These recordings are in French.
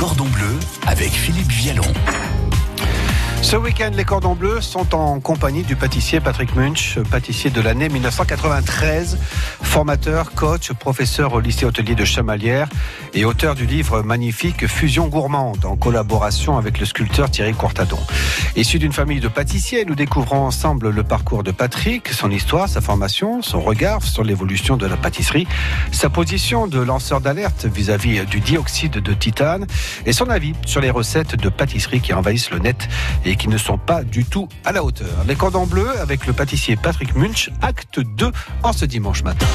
cordon bleu avec Philippe Vialon. Ce week-end, les cordons bleus sont en compagnie du pâtissier Patrick Munch, pâtissier de l'année 1993, formateur, coach, professeur au lycée hôtelier de Chamalières et auteur du livre magnifique Fusion gourmande en collaboration avec le sculpteur Thierry Courtadon. Issu d'une famille de pâtissiers, nous découvrons ensemble le parcours de Patrick, son histoire, sa formation, son regard sur l'évolution de la pâtisserie, sa position de lanceur d'alerte vis-à-vis du dioxyde de titane et son avis sur les recettes de pâtisserie qui envahissent le net et qui ne sont pas du tout à la hauteur. Les cordons bleus avec le pâtissier Patrick Munch, acte 2 en ce dimanche matin.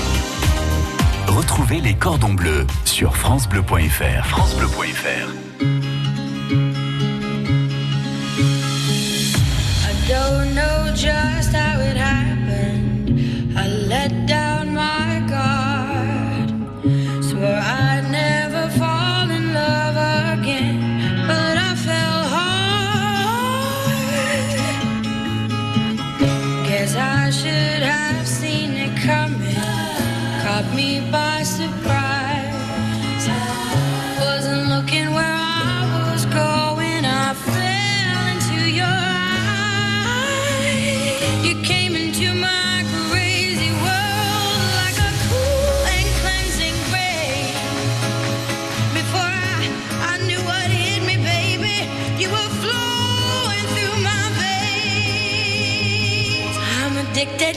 Retrouvez les cordons bleus sur francebleu.fr. francebleu.fr. I don't know just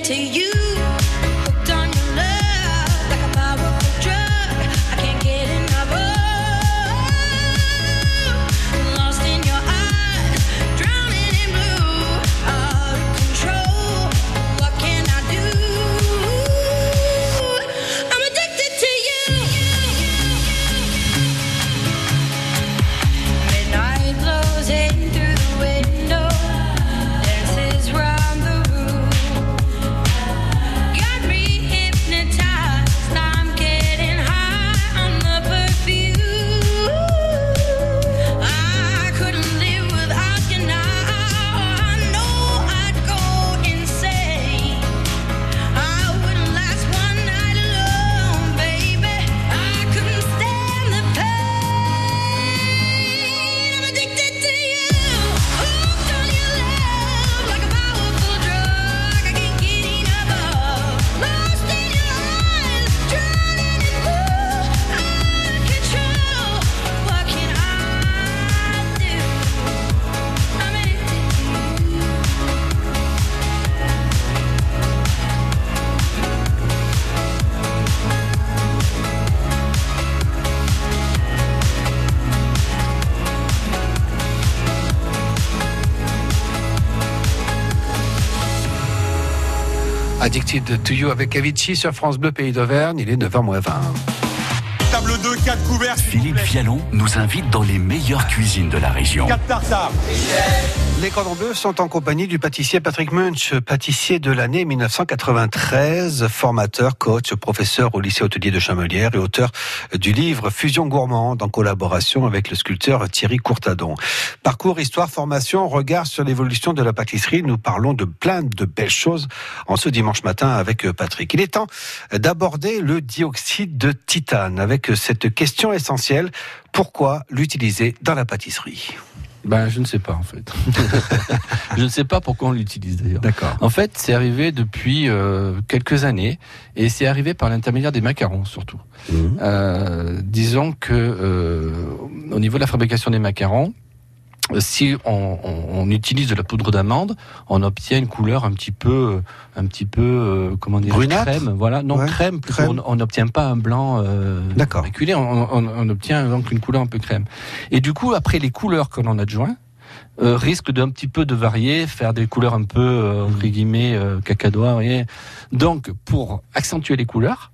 to you. Addicted to You avec Avicii sur France Bleu Pays d'Auvergne, il est 9h20. Table 2, 4 couverts. Philippe. Vialon nous invite dans les meilleures cuisines de la région. 4 tartares. Les cordons bleus sont en compagnie du pâtissier Patrick Munch, pâtissier de l'année 1993, formateur, coach, professeur au lycée hôtelier de Chamelières et auteur du livre Fusion gourmande en collaboration avec le sculpteur Thierry Courtadon. Parcours, histoire, formation, regard sur l'évolution de la pâtisserie. Nous parlons de plein de belles choses en ce dimanche matin avec Patrick. Il est temps d'aborder le dioxyde de titane avec cette question essentielle. Pourquoi l'utiliser dans la pâtisserie? Ben, je ne sais pas en fait. je ne sais pas pourquoi on l'utilise d'ailleurs. D'accord. En fait, c'est arrivé depuis euh, quelques années et c'est arrivé par l'intermédiaire des macarons surtout. Mhm. Euh, disons que euh, au niveau de la fabrication des macarons, si on, on- on utilise de la poudre d'amande, on obtient une couleur un petit peu, un petit peu, euh, comment dire, crème. Voilà, non Ouais, crème. crème. On n'obtient pas un blanc euh, D'accord. on, on- on obtient donc une couleur un peu crème. Et du coup, après les couleurs que l'on adjoint, euh, risquent d'un petit peu de varier, faire des couleurs un peu euh, entre guillemets euh, cacadois. voyez. Donc, pour accentuer les couleurs,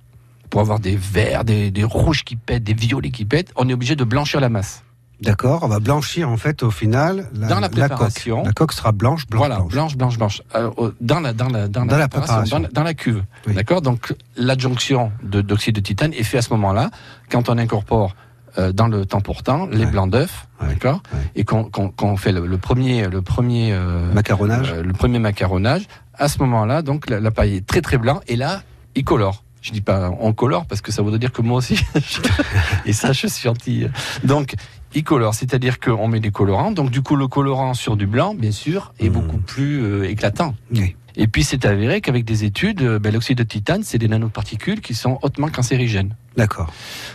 pour avoir des verts, des, des rouges qui pètent, des violets qui pètent, on est obligé de blanchir la masse. D'accord, on va blanchir en fait au final la, Dans la coque. préparation. La coque sera blanche, blanche, voilà, blanche. blanche, blanche, blanche. Euh, dans la dans la dans, Dans la préparation, dans la, dans la cuve. Oui. D'accord. Donc l'adjonction de d'oxyde de titane est faite à ce moment-là quand on incorpore euh, dans le temps pourtant les Ouais. blancs d'œufs, Ouais. d'accord, Ouais. et qu'on qu'on qu'on fait le, le premier le premier euh, Macaronnage. euh, le premier macaronnage. À ce moment-là, donc la, la paille est très très blanc et là il colore. Je dis pas on colore parce que ça voudrait dire que moi aussi. Et ça, je suis anti. Donc, c'est-à-dire qu'on met des colorants. Donc, du coup, le colorant sur du blanc, bien sûr, est Mhm. beaucoup plus euh, éclatant. Oui. Et puis, c'est avéré qu'avec des études, euh, ben, l'oxyde de titane, c'est des nanoparticules qui sont hautement cancérigènes. D'accord.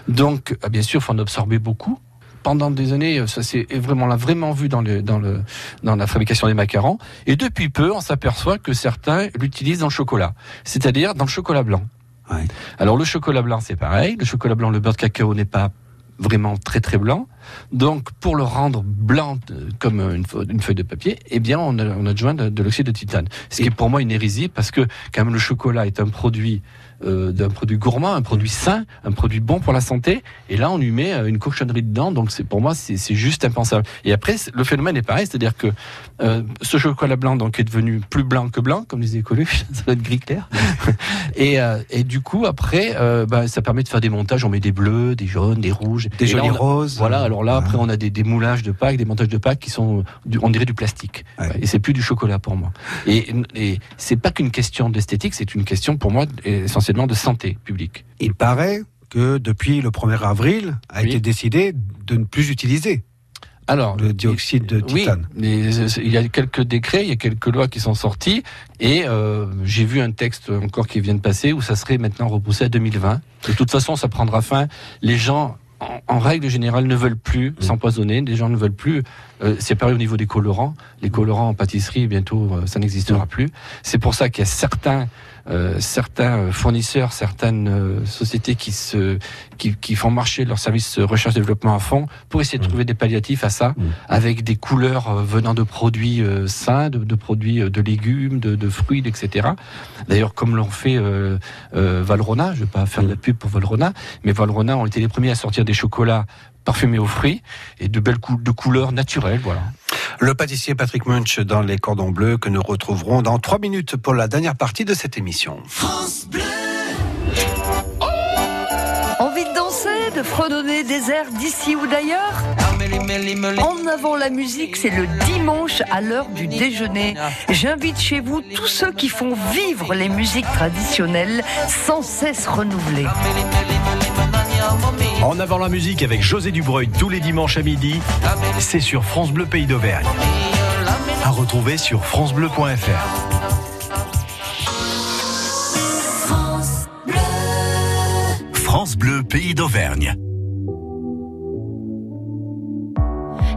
Donc, euh, bien sûr, il faut en absorber beaucoup. Pendant des années, ça s'est vraiment, l'a vraiment vu dans, le, dans, le, dans la fabrication des macarons. Et depuis peu, on s'aperçoit que certains l'utilisent dans le chocolat, c'est-à-dire dans le chocolat blanc. Ouais. Alors, le chocolat blanc, c'est pareil. Le chocolat blanc, le beurre de cacao n'est pas vraiment très très blanc. Donc, pour le rendre blanc euh, comme une, feu- une feuille de papier, eh bien, on, a, on adjoint de, de l'oxyde de titane. Ce qui est pour moi une hérésie parce que quand même le chocolat est un produit euh, d'un produit gourmand, un produit sain, un produit bon pour la santé. Et là, on lui met euh, une cochonnerie dedans. Donc, c'est pour moi, c'est juste impensable. Et après, le phénomène est pareil, c'est-à-dire que euh, ce chocolat blanc donc est devenu plus blanc que blanc, comme disait Coluche, ça doit être gris clair. et, euh, et du coup, après, bah, ça permet de faire des montages. On met des bleus, des jaunes, des rouges, Des jolis roses. voilà, alors là, après, on a des, des moulages de Pâques, des montages de Pâques qui sont, du, on dirait du plastique. Ouais. Et c'est plus du chocolat pour moi. Et, et c'est pas qu'une question d'esthétique, c'est une question pour moi de santé publique. Il paraît que depuis le 1er avril a Oui. été décidé de ne plus utiliser Alors, le dioxyde de titane. il y a quelques décrets, il y a quelques lois qui sont sorties, et euh, j'ai vu un texte encore qui vient de passer où ça serait maintenant repoussé à 2020. De toute façon, ça prendra fin. Les gens, en, en règle générale, ne veulent plus s'empoisonner. Les gens ne veulent plus. euh, c'est pareil au niveau des colorants. Les colorants en pâtisserie, bientôt, euh, ça n'existera plus. C'est pour ça qu'il y a certains certains fournisseurs, certaines euh, sociétés qui se qui, qui font marcher leur service recherche développement à fond pour essayer de trouver des palliatifs à ça, avec des couleurs euh, venant de produits euh, sains, de, de produits euh, de légumes, de, de fruits, etc. D'ailleurs, comme l'ont fait euh, euh, Valrhona, je vais pas faire de la pub pour Valrhona, mais Valrhona ont été les premiers à sortir des chocolats parfumés aux fruits et de belles cou- de couleurs naturelles, voilà. Le pâtissier Patrick Munch dans les cordons bleus que nous retrouverons dans trois minutes pour la dernière partie de cette émission. Envie de danser, de fredonner des airs d'ici ou d'ailleurs En avant la musique, c'est le dimanche à l'heure du déjeuner. J'invite chez vous tous ceux qui font vivre les musiques traditionnelles sans cesse renouvelées. En avant la musique avec José Dubreuil tous les dimanches à midi, c'est sur France Bleu Pays d'Auvergne. À retrouver sur francebleu.fr. France Bleu, pays d'Auvergne.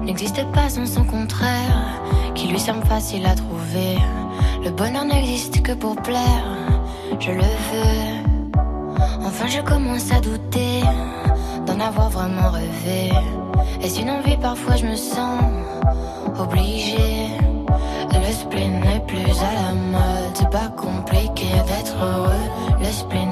n'existe pas sans son contraire, qui lui semble facile à trouver. Le bonheur n'existe que pour plaire, je le veux. Enfin, je commence à douter avoir vraiment rêvé. Est-ce une envie? Parfois, je me sens obligée. Le spleen n'est plus à la mode, c'est pas compliqué d'être heureux. Le spleen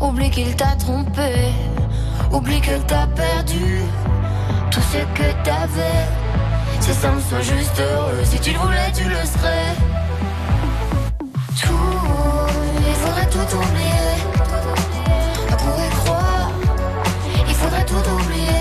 Oublie qu'il t'a trompé, oublie que t'as perdu tout ce que t'avais. Si ça me soit juste heureux, si tu le voulais, tu le serais. Tout, il faudrait tout oublier. On pourrait croire, il faudrait tout oublier.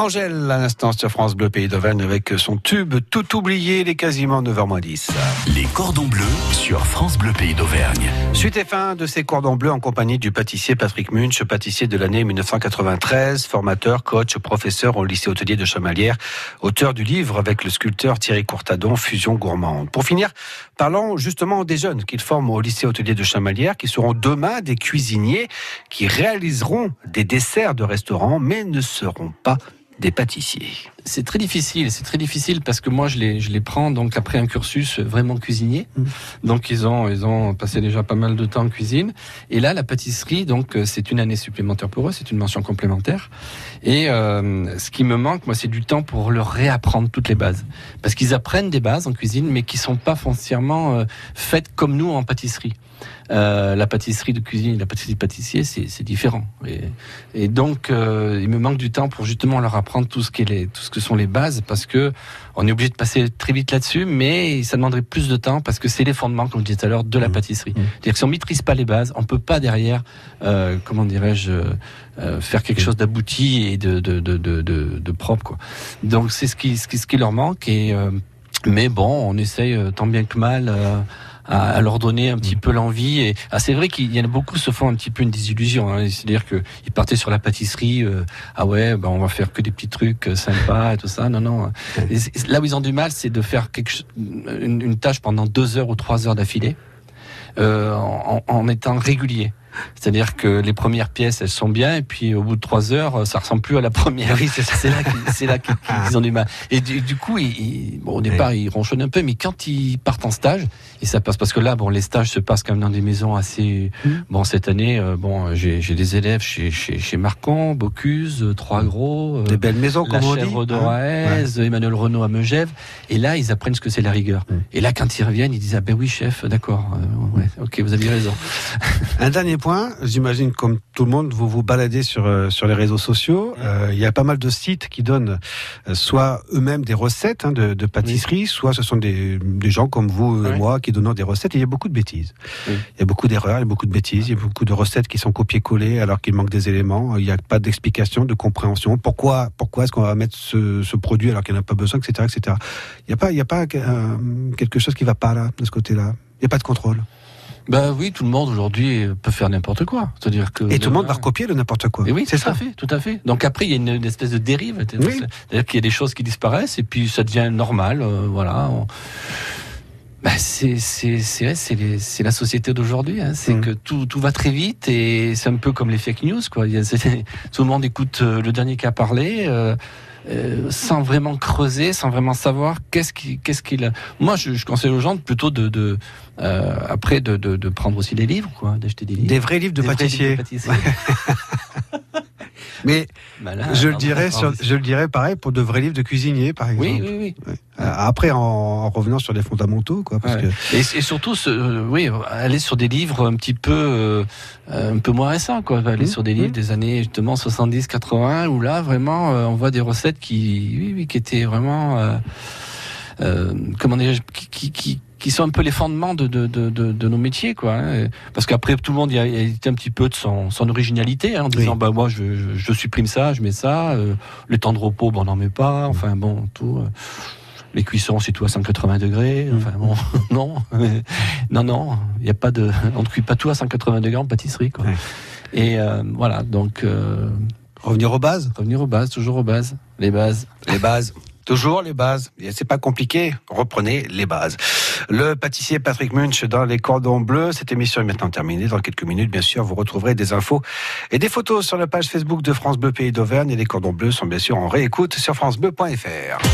Angèle, à l'instant sur France Bleu Pays d'Auvergne avec son tube Tout oublié, il est quasiment 9h10. Les cordons bleus sur France Bleu Pays d'Auvergne. Suite et fin de ces cordons bleus en compagnie du pâtissier Patrick Munch, pâtissier de l'année 1993, formateur, coach, professeur au lycée hôtelier de Chamalières, auteur du livre avec le sculpteur Thierry Courtadon, Fusion gourmande. Pour finir, parlons justement des jeunes qu'il forme au lycée hôtelier de Chamalières, qui seront demain des cuisiniers qui réaliseront des desserts de restaurants, mais ne seront pas des pâtissiers. C'est très difficile, c'est très difficile parce que moi je les, je les prends donc après un cursus vraiment cuisinier. Donc ils ont, ils ont passé déjà pas mal de temps en cuisine. Et là, la pâtisserie, donc euh, c'est une année supplémentaire pour eux, c'est une mention complémentaire. Et euh, ce qui me manque, moi, c'est du temps pour leur réapprendre toutes les bases. Parce qu'ils apprennent des bases en cuisine, mais qui sont pas foncièrement euh, faites comme nous en pâtisserie. Euh, la pâtisserie de cuisine, la pâtisserie de pâtissier, c'est différent. Et, et donc, euh, il me manque du temps pour justement leur apprendre tout ce, qui est les, tout ce que sont les bases, parce que on est obligé de passer très vite là-dessus, mais ça demanderait plus de temps parce que c'est les fondements, comme je disais tout à l'heure, de la pâtisserie. C'est-à-dire que si on maîtrise pas les bases, on peut pas derrière, euh, comment dirais-je, faire quelque chose d'abouti et de, de, de, de, de- de propre. Quoi. Donc c'est ce qui, ce qui, ce qui leur manque. Et, mais bon, on essaye tant bien que mal. euh, à, à leur donner un petit peu l'envie et ah, c'est vrai qu'il y en a beaucoup se font un petit peu une désillusion hein. c'est-à-dire que ils partaient sur la pâtisserie euh, ah ouais ben on va faire que des petits trucs euh, sympas et tout ça non non Et c'est- là où ils ont du mal c'est de faire quelque une, une tâche pendant deux heures ou trois heures d'affilée euh, en, en étant régulier. C'est-à-dire que les premières pièces, elles sont bien, et puis au bout de trois heures, ça ressemble plus à la première. Oui, c'est là qu'ils qu'ils- qu'ils ont du mal. Et du, du coup, ils- ils- bon, au départ, ils ronchonnent un peu, mais quand ils partent en stage, et ça passe parce que là, bon, les stages se passent quand même dans des maisons assez. Bon, cette année, euh, bon, j'ai j'ai des élèves chez chez, chez Marcon, Bocuse, euh, Trois Gros, euh, Des belles maisons, comme on dit. hein. d'Oraez, Emmanuel Renault à Megève. Et là, ils apprennent ce que c'est la rigueur. Mm. Et là, quand ils reviennent, ils disent ah ben oui, chef, d'accord, ouais, ok, vous avez raison. Un dernier point, j'imagine comme tout le monde, vous vous baladez sur sur les réseaux sociaux. Euh, Il y a pas mal de sites qui donnent soit eux-mêmes des recettes hein, de, de pâtisserie, soit ce sont des, des gens comme vous et Oui. moi qui donnent des recettes. Et il y a beaucoup de bêtises. Oui. Il y a beaucoup d'erreurs, il y a beaucoup de bêtises, il y a beaucoup de recettes qui sont copiées-collées alors qu'il manque des éléments. Il n'y a pas d'explication, de compréhension. Pourquoi pourquoi est-ce qu'on va mettre ce, ce produit alors qu'il n'y en a pas besoin, etc., etc. Il n'y a pas il y a pas euh, quelque chose qui va pas là de ce côté-là. Il n'y a pas de contrôle. Ben oui, tout le monde aujourd'hui peut faire n'importe quoi. C'est-à-dire que Et tout le monde va recopier le n'importe quoi. Et oui, c'est tout à ça. fait, tout à fait. Donc après, il y a une, une espèce de dérive. Oui. C'est-à-dire qu'il y a des choses qui disparaissent et puis ça devient normal. euh, voilà. On- Ben, c'est c'est la société d'aujourd'hui. Hein. C'est Mm. que tout tout va très vite et c'est un peu comme les fake news. Quoi. Il y a- c'est- tout le monde écoute euh, le dernier qui a parlé. euh, euh, sans vraiment creuser, sans vraiment savoir qu'est-ce qui, qu'est-ce qu'il a. Moi, je, je conseille aux gens plutôt de, de euh, après de, de, de prendre aussi des livres, quoi, d'acheter des livres. Des vrais livres de Des pâtissier. livres de pâtissier. Mais Bah je le dirais, sur, je le dirais pareil pour de vrais livres de cuisinier, par exemple. Oui, oui, oui. Euh, Après, en, en revenant sur les fondamentaux, quoi, parce Ouais. que Et, et surtout, ce, euh, oui, aller sur des livres un petit peu, euh, un peu moins récents, quoi. Aller Mmh, sur des livres mmh. des années justement 70, 80, où là vraiment, euh, on voit des recettes qui, oui, oui, qui étaient vraiment, comment dirais-je, qui, qui, qui, qui sont un peu les fondements de, de, de, de, de nos métiers, quoi. hein. Parce qu'après, tout le monde y a, y a été un petit peu de son, son originalité, hein, en disant, Oui. bah moi, je, je, je supprime ça, je mets ça, euh, les temps de repos, bon, on n'en met pas, enfin bon, tout. euh, les cuissons, c'est tout à 180 degrés. Enfin bon, non, non, non, il y a pas de, on ne cuit pas tout à 180 degrés en pâtisserie, quoi. Et euh, voilà, donc euh, revenir aux bases, revenir aux bases, toujours aux bases, les bases. les bases. Toujours les bases. C'est pas compliqué. Reprenez les bases. Le pâtissier Patrick Munch dans les cordons bleus. Cette émission est maintenant terminée. Dans quelques minutes, bien sûr, vous retrouverez des infos et des photos sur la page Facebook de France Bleu Pays d'Auvergne. Et les cordons bleus sont bien sûr en réécoute sur francebleu.fr.